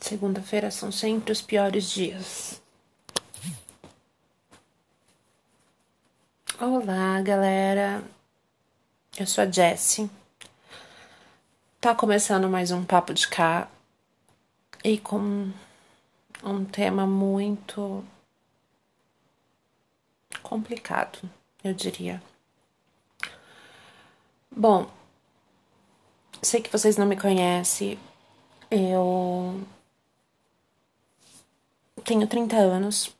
Segunda-feira são sempre os piores dias. Olá, galera. Eu sou a Jessie. Tá começando mais um papo de cá e com um tema muito complicado, eu diria. Bom, sei que vocês não me conhecem. Eu tenho 30 anos.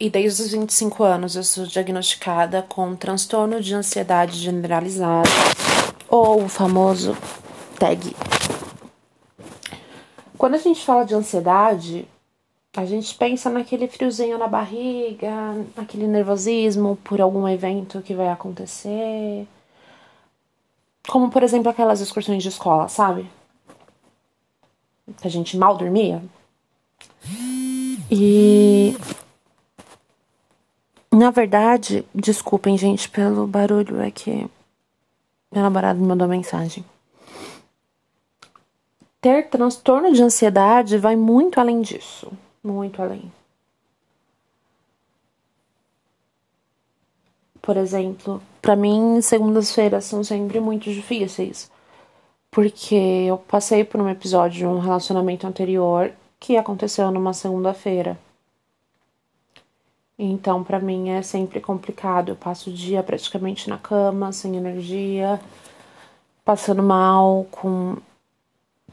E desde os 25 anos eu sou diagnosticada com transtorno de ansiedade generalizada, ou o famoso TAG. Quando a gente fala de ansiedade, a gente pensa naquele friozinho na barriga, aquele nervosismo por algum evento que vai acontecer. Como, por exemplo, aquelas excursões de escola, sabe? Que a gente mal dormia. E na verdade, desculpem, gente, pelo barulho, é que meu namorado me mandou mensagem. Ter transtorno de ansiedade vai muito além disso. Muito além. Por exemplo, para mim, segundas-feiras são sempre muito difíceis. Porque eu passei por um episódio de um relacionamento anterior que aconteceu numa segunda-feira. Então, para mim é sempre complicado. Eu passo o dia praticamente na cama, sem energia, passando mal, com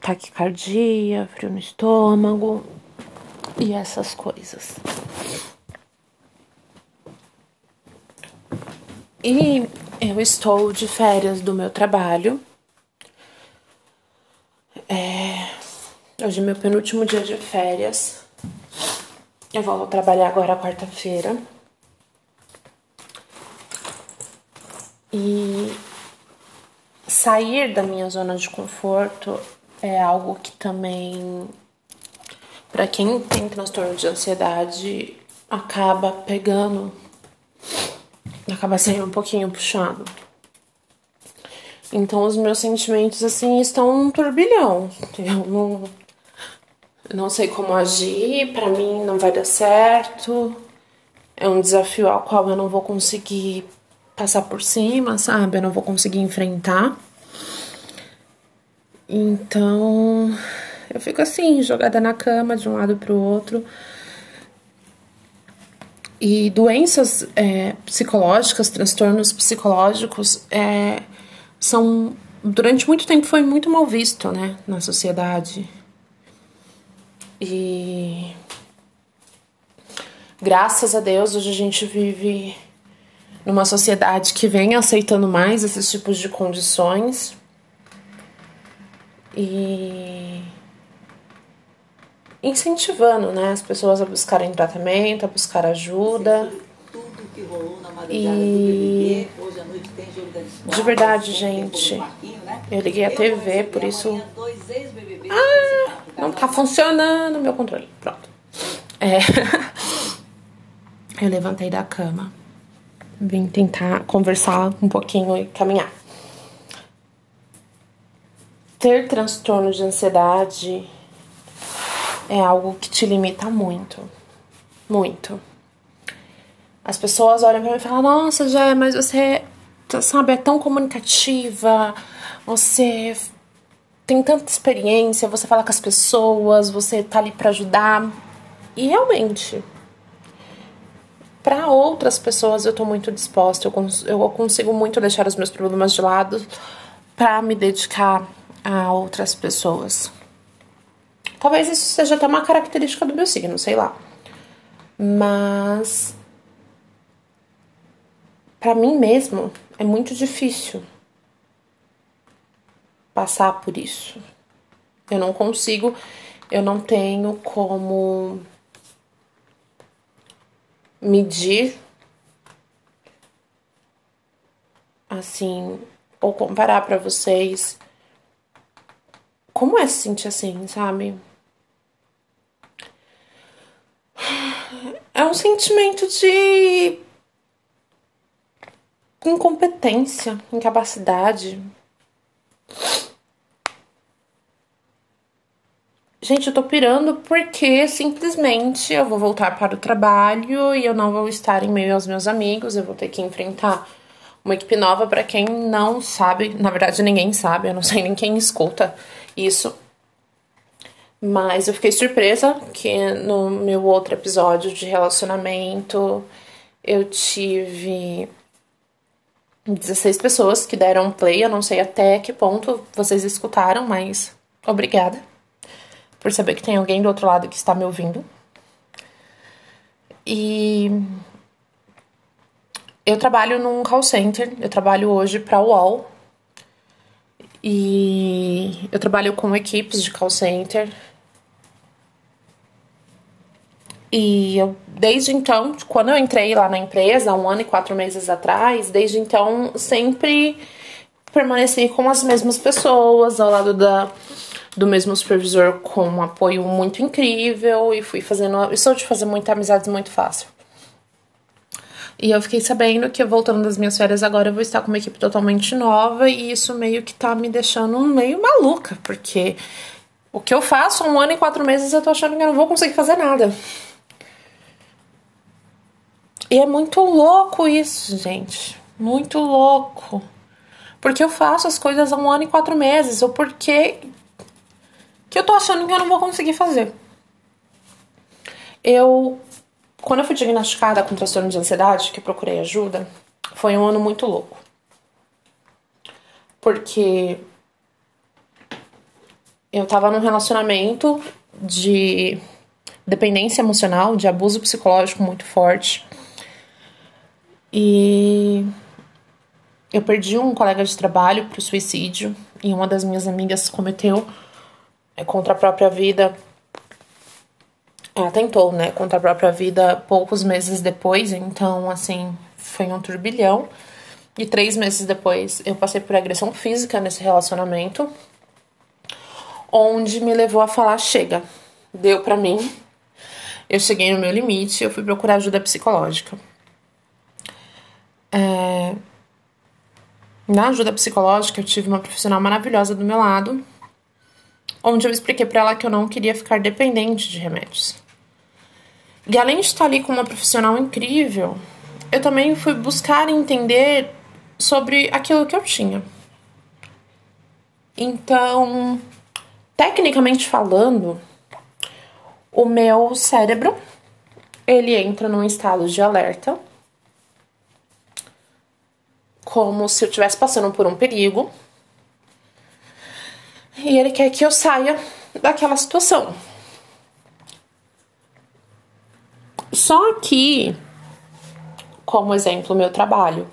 taquicardia, frio no estômago e essas coisas. E eu estou de férias do meu trabalho. É, hoje é meu penúltimo dia de férias. Eu vou trabalhar agora quarta-feira. E sair da minha zona de conforto é algo que também, para quem tem transtorno de ansiedade, acaba pegando, acaba sendo um pouquinho puxado. Então os meus sentimentos assim estão um turbilhão. Eu não não sei como agir, para mim não vai dar certo. É um desafio ao qual eu não vou conseguir passar por cima, sabe? Eu não vou conseguir enfrentar. Então, eu fico assim, jogada na cama de um lado pro outro. E doenças é, psicológicas, transtornos psicológicos, é, são durante muito tempo foi muito mal visto, né, na sociedade. E graças a Deus hoje a gente vive numa sociedade que vem aceitando mais esses tipos de condições. E incentivando, né, as pessoas a buscarem tratamento, a buscar ajuda. E de verdade, gente, né? eu liguei a TV, por isso. Ah, não tá funcionando meu controle. Pronto. É... eu levantei da cama, vim tentar conversar um pouquinho e caminhar. Ter transtorno de ansiedade é algo que te limita muito. Muito. As pessoas olham pra mim e falam: Nossa, já, mas você, sabe, é tão comunicativa, você tem tanta experiência, você fala com as pessoas, você tá ali para ajudar. E realmente, para outras pessoas eu tô muito disposta, eu, cons eu consigo muito deixar os meus problemas de lado para me dedicar a outras pessoas. Talvez isso seja até uma característica do meu signo, sei lá. Mas para mim mesmo é muito difícil passar por isso. Eu não consigo, eu não tenho como medir assim ou comparar para vocês como é se sentir assim, sabe? É um sentimento de incompetência, incapacidade. Gente, eu tô pirando porque simplesmente eu vou voltar para o trabalho e eu não vou estar em meio aos meus amigos, eu vou ter que enfrentar uma equipe nova para quem não sabe, na verdade ninguém sabe, eu não sei nem quem escuta isso. Mas eu fiquei surpresa que no meu outro episódio de relacionamento eu tive 16 pessoas que deram play. Eu não sei até que ponto vocês escutaram, mas obrigada por saber que tem alguém do outro lado que está me ouvindo. E eu trabalho num call center, eu trabalho hoje para a UOL. E eu trabalho com equipes de call center e eu, desde então, quando eu entrei lá na empresa, um ano e quatro meses atrás, desde então sempre permaneci com as mesmas pessoas, ao lado da, do mesmo supervisor, com um apoio muito incrível e fui fazendo. Eu sou de fazer muitas amizades muito fácil. E eu fiquei sabendo que voltando das minhas férias agora eu vou estar com uma equipe totalmente nova e isso meio que tá me deixando meio maluca, porque o que eu faço um ano e quatro meses eu tô achando que eu não vou conseguir fazer nada. E é muito louco isso, gente. Muito louco. Porque eu faço as coisas há um ano e quatro meses, ou porque que eu tô achando que eu não vou conseguir fazer. Eu, quando eu fui diagnosticada com transtorno de ansiedade, que procurei ajuda, foi um ano muito louco. Porque eu tava num relacionamento de dependência emocional, de abuso psicológico muito forte. E eu perdi um colega de trabalho para o suicídio e uma das minhas amigas cometeu é, contra a própria vida. Ela tentou, né, contra a própria vida poucos meses depois, então, assim, foi um turbilhão. E três meses depois eu passei por agressão física nesse relacionamento, onde me levou a falar: chega, deu pra mim, eu cheguei no meu limite, eu fui procurar ajuda psicológica. É... Na ajuda psicológica, eu tive uma profissional maravilhosa do meu lado, onde eu expliquei para ela que eu não queria ficar dependente de remédios. E além de estar ali com uma profissional incrível, eu também fui buscar entender sobre aquilo que eu tinha. Então, tecnicamente falando, o meu cérebro ele entra num estado de alerta como se eu estivesse passando por um perigo. E ele quer que eu saia daquela situação. Só que, como exemplo, meu trabalho.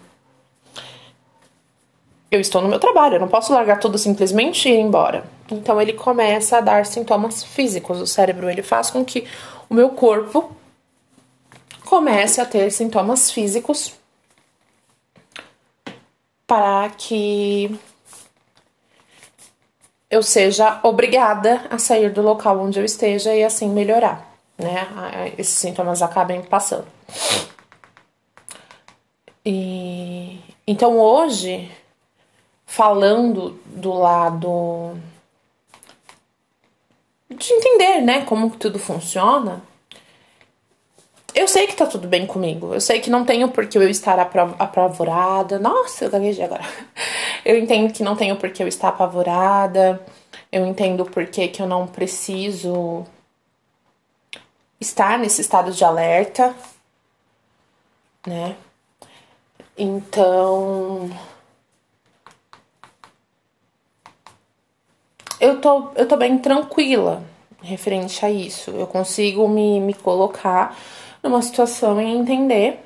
Eu estou no meu trabalho, eu não posso largar tudo simplesmente e ir embora. Então ele começa a dar sintomas físicos. O cérebro ele faz com que o meu corpo comece a ter sintomas físicos para que eu seja obrigada a sair do local onde eu esteja e assim melhorar, né? Esses sintomas acabem passando. E então hoje, falando do lado de entender, né, como tudo funciona, eu sei que tá tudo bem comigo. Eu sei que não tenho por que eu estar apavorada. Nossa, eu gaguejei agora. Eu entendo que não tenho por que eu estar apavorada. Eu entendo por que, que eu não preciso estar nesse estado de alerta, né? Então. Eu tô, eu tô bem tranquila referente a isso. Eu consigo me, me colocar numa situação e entender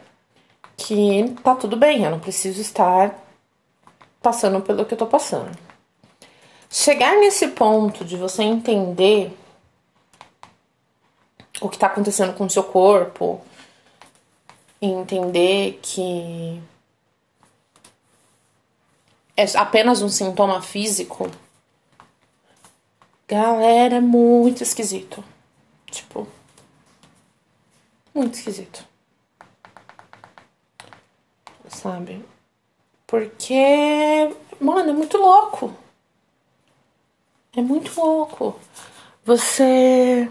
que tá tudo bem, eu não preciso estar passando pelo que eu tô passando. Chegar nesse ponto de você entender o que tá acontecendo com o seu corpo e entender que é apenas um sintoma físico, galera, é muito esquisito. Tipo, muito esquisito. Sabe? Porque, mano, é muito louco. É muito louco. Você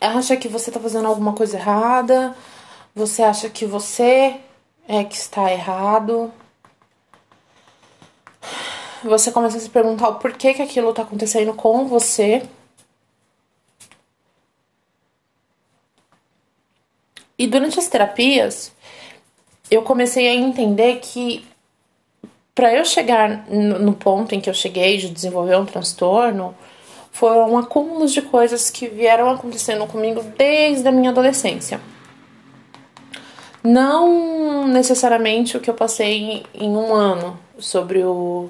acha que você tá fazendo alguma coisa errada, você acha que você é que está errado. Você começa a se perguntar o porquê que aquilo tá acontecendo com você. E durante as terapias, eu comecei a entender que para eu chegar no ponto em que eu cheguei de desenvolver um transtorno, foram acúmulos de coisas que vieram acontecendo comigo desde a minha adolescência. Não necessariamente o que eu passei em um ano sobre o,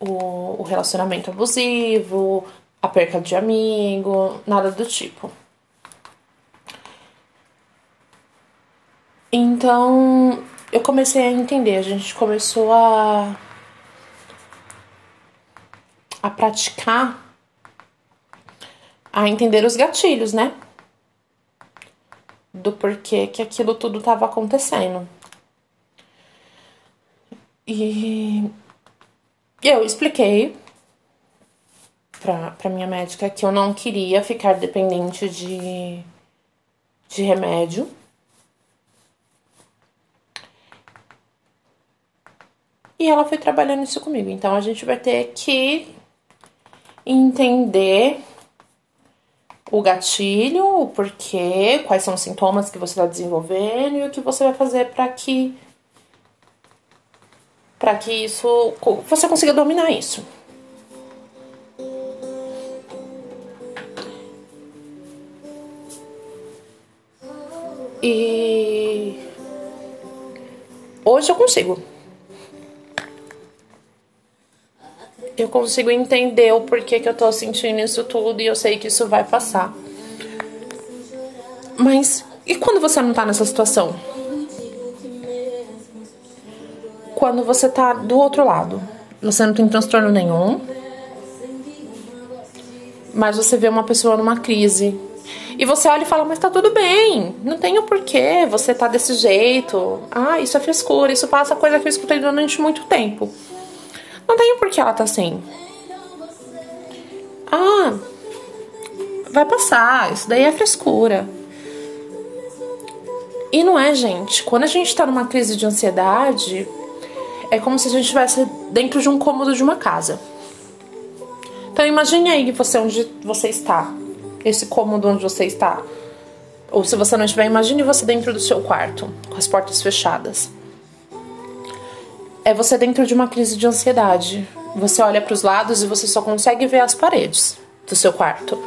o, o relacionamento abusivo, a perca de amigo, nada do tipo. Então eu comecei a entender, a gente começou a a praticar, a entender os gatilhos, né? Do porquê que aquilo tudo estava acontecendo. E eu expliquei pra, pra minha médica que eu não queria ficar dependente de, de remédio. E ela foi trabalhando isso comigo. Então a gente vai ter que entender o gatilho, o porquê, quais são os sintomas que você está desenvolvendo e o que você vai fazer para que para que isso você consiga dominar isso. E hoje eu consigo. Eu consigo entender o porquê que eu tô sentindo isso tudo e eu sei que isso vai passar. Mas e quando você não tá nessa situação? Quando você tá do outro lado, você não tem transtorno nenhum, mas você vê uma pessoa numa crise. E você olha e fala, mas tá tudo bem, não tem o porquê você tá desse jeito. Ah, isso é frescura, isso passa coisa que eu escutei durante muito tempo. Não tem por que ela tá assim. Ah, vai passar, isso daí é frescura. E não é, gente. Quando a gente tá numa crise de ansiedade, é como se a gente estivesse dentro de um cômodo de uma casa. Então imagine aí você onde você está. Esse cômodo onde você está. Ou se você não estiver, imagine você dentro do seu quarto, com as portas fechadas é você dentro de uma crise de ansiedade. Você olha para os lados e você só consegue ver as paredes do seu quarto.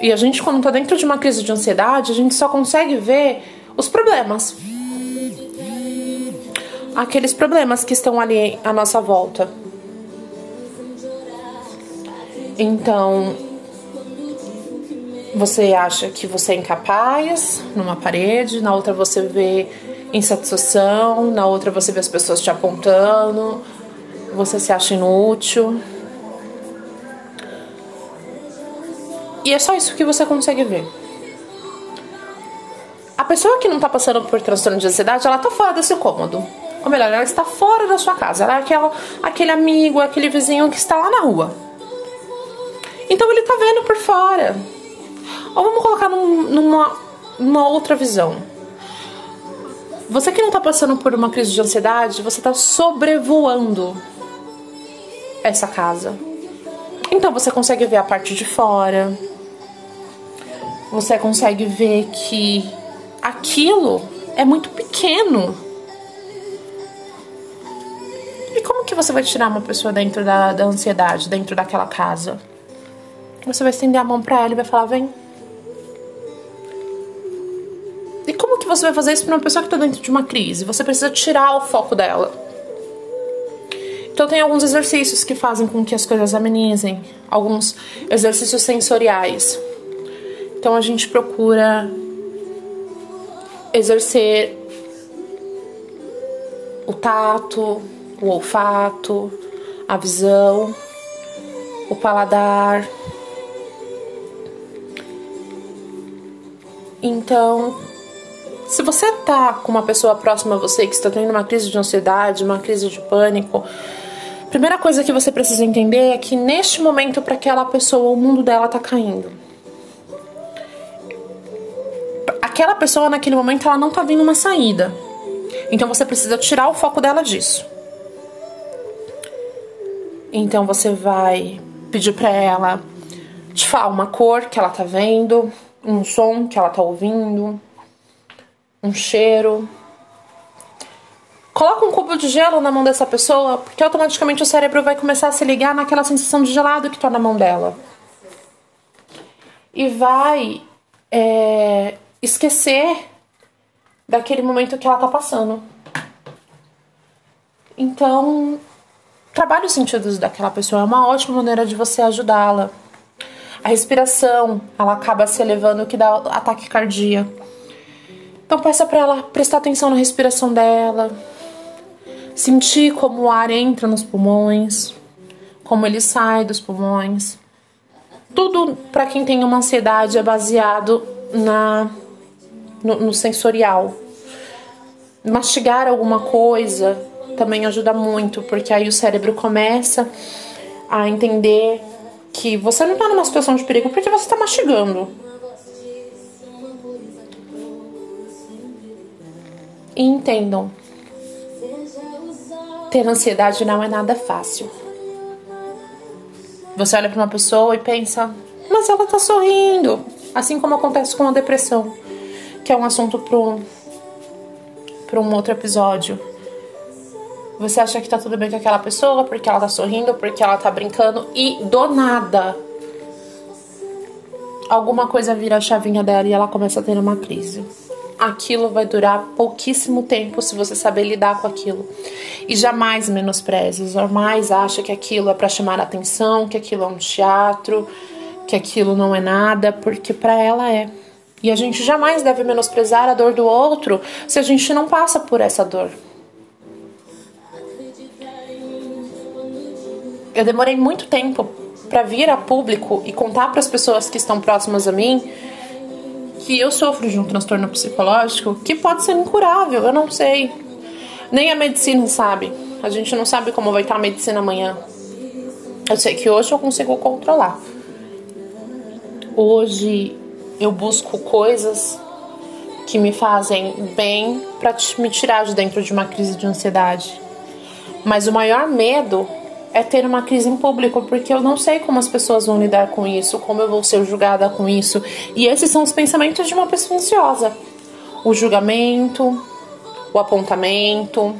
E a gente, quando tá dentro de uma crise de ansiedade, a gente só consegue ver os problemas. Aqueles problemas que estão ali à nossa volta. Então, você acha que você é incapaz numa parede, na outra você vê insatisfação, na outra você vê as pessoas te apontando, você se acha inútil. E é só isso que você consegue ver. A pessoa que não tá passando por transtorno de ansiedade, ela tá fora desse cômodo. Ou melhor, ela está fora da sua casa. Ela é aquela, aquele amigo, aquele vizinho que está lá na rua. Então ele tá vendo por fora. Ou vamos colocar num, numa, numa outra visão. Você que não tá passando por uma crise de ansiedade, você tá sobrevoando essa casa. Então você consegue ver a parte de fora. Você consegue ver que aquilo é muito pequeno. E como que você vai tirar uma pessoa dentro da, da ansiedade, dentro daquela casa? Você vai estender a mão para ela e vai falar: vem. Você vai fazer isso para uma pessoa que está dentro de uma crise? Você precisa tirar o foco dela. Então tem alguns exercícios que fazem com que as coisas amenizem, alguns exercícios sensoriais. Então a gente procura exercer o tato, o olfato, a visão, o paladar. Então, Se você tá com uma pessoa próxima a você que está tendo uma crise de ansiedade, uma crise de pânico, a primeira coisa que você precisa entender é que neste momento para aquela pessoa o mundo dela tá caindo. Aquela pessoa naquele momento ela não tá vendo uma saída. Então você precisa tirar o foco dela disso. Então você vai pedir para ela te falar uma cor que ela tá vendo, um som que ela tá ouvindo, um cheiro. Coloca um cubo de gelo na mão dessa pessoa, porque automaticamente o cérebro vai começar a se ligar naquela sensação de gelado que tá na mão dela. E vai é, esquecer daquele momento que ela tá passando. Então, trabalhe os sentidos daquela pessoa, é uma ótima maneira de você ajudá-la. A respiração, ela acaba se elevando, o que dá ataque cardíaco. Então peça para ela prestar atenção na respiração dela, sentir como o ar entra nos pulmões, como ele sai dos pulmões. Tudo para quem tem uma ansiedade é baseado na no, no sensorial. Mastigar alguma coisa também ajuda muito, porque aí o cérebro começa a entender que você não está numa situação de perigo porque você está mastigando. E entendam: ter ansiedade não é nada fácil. Você olha para uma pessoa e pensa, mas ela tá sorrindo. Assim como acontece com a depressão, que é um assunto para um outro episódio. Você acha que tá tudo bem com aquela pessoa porque ela tá sorrindo, porque ela tá brincando e do nada alguma coisa vira a chavinha dela e ela começa a ter uma crise aquilo vai durar pouquíssimo tempo se você saber lidar com aquilo. E jamais menospreze, jamais acha que aquilo é para chamar atenção, que aquilo é um teatro, que aquilo não é nada, porque para ela é. E a gente jamais deve menosprezar a dor do outro se a gente não passa por essa dor. Eu demorei muito tempo para vir a público e contar para as pessoas que estão próximas a mim que eu sofro de um transtorno psicológico que pode ser incurável, eu não sei. Nem a medicina sabe. A gente não sabe como vai estar a medicina amanhã. Eu sei que hoje eu consigo controlar. Hoje eu busco coisas que me fazem bem para me tirar de dentro de uma crise de ansiedade. Mas o maior medo é ter uma crise em público, porque eu não sei como as pessoas vão lidar com isso, como eu vou ser julgada com isso. E esses são os pensamentos de uma pessoa ansiosa: o julgamento, o apontamento,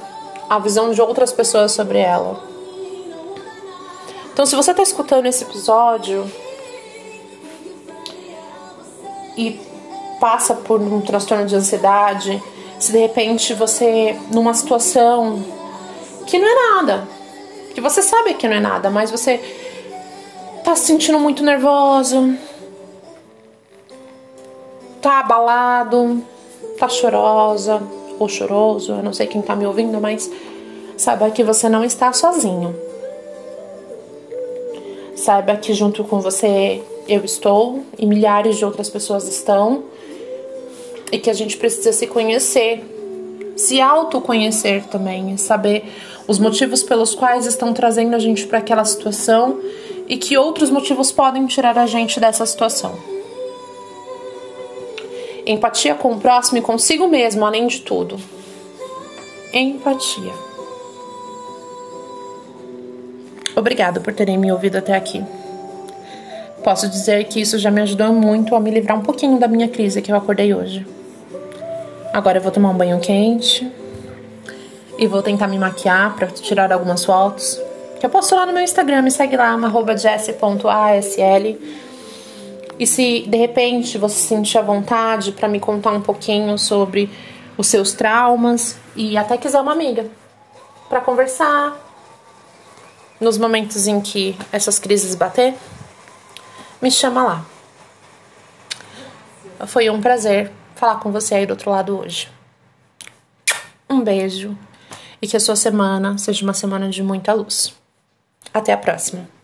a visão de outras pessoas sobre ela. Então, se você está escutando esse episódio e passa por um transtorno de ansiedade, se de repente você, numa situação que não é nada, que você sabe que não é nada, mas você tá se sentindo muito nervoso, tá abalado, tá chorosa ou choroso, eu não sei quem tá me ouvindo, mas saiba que você não está sozinho. Saiba que junto com você eu estou e milhares de outras pessoas estão e que a gente precisa se conhecer, se autoconhecer também, saber os motivos pelos quais estão trazendo a gente para aquela situação e que outros motivos podem tirar a gente dessa situação. Empatia com o próximo e consigo mesmo, além de tudo. Empatia. Obrigado por terem me ouvido até aqui. Posso dizer que isso já me ajudou muito a me livrar um pouquinho da minha crise que eu acordei hoje. Agora eu vou tomar um banho quente, e vou tentar me maquiar para tirar algumas fotos. Que eu posto lá no meu Instagram, me segue lá, jesse.asl. E se de repente você sentir a vontade para me contar um pouquinho sobre os seus traumas e até quiser uma amiga para conversar nos momentos em que essas crises bater, me chama lá. Foi um prazer falar com você aí do outro lado hoje. Um beijo e que a sua semana seja uma semana de muita luz. Até a próxima!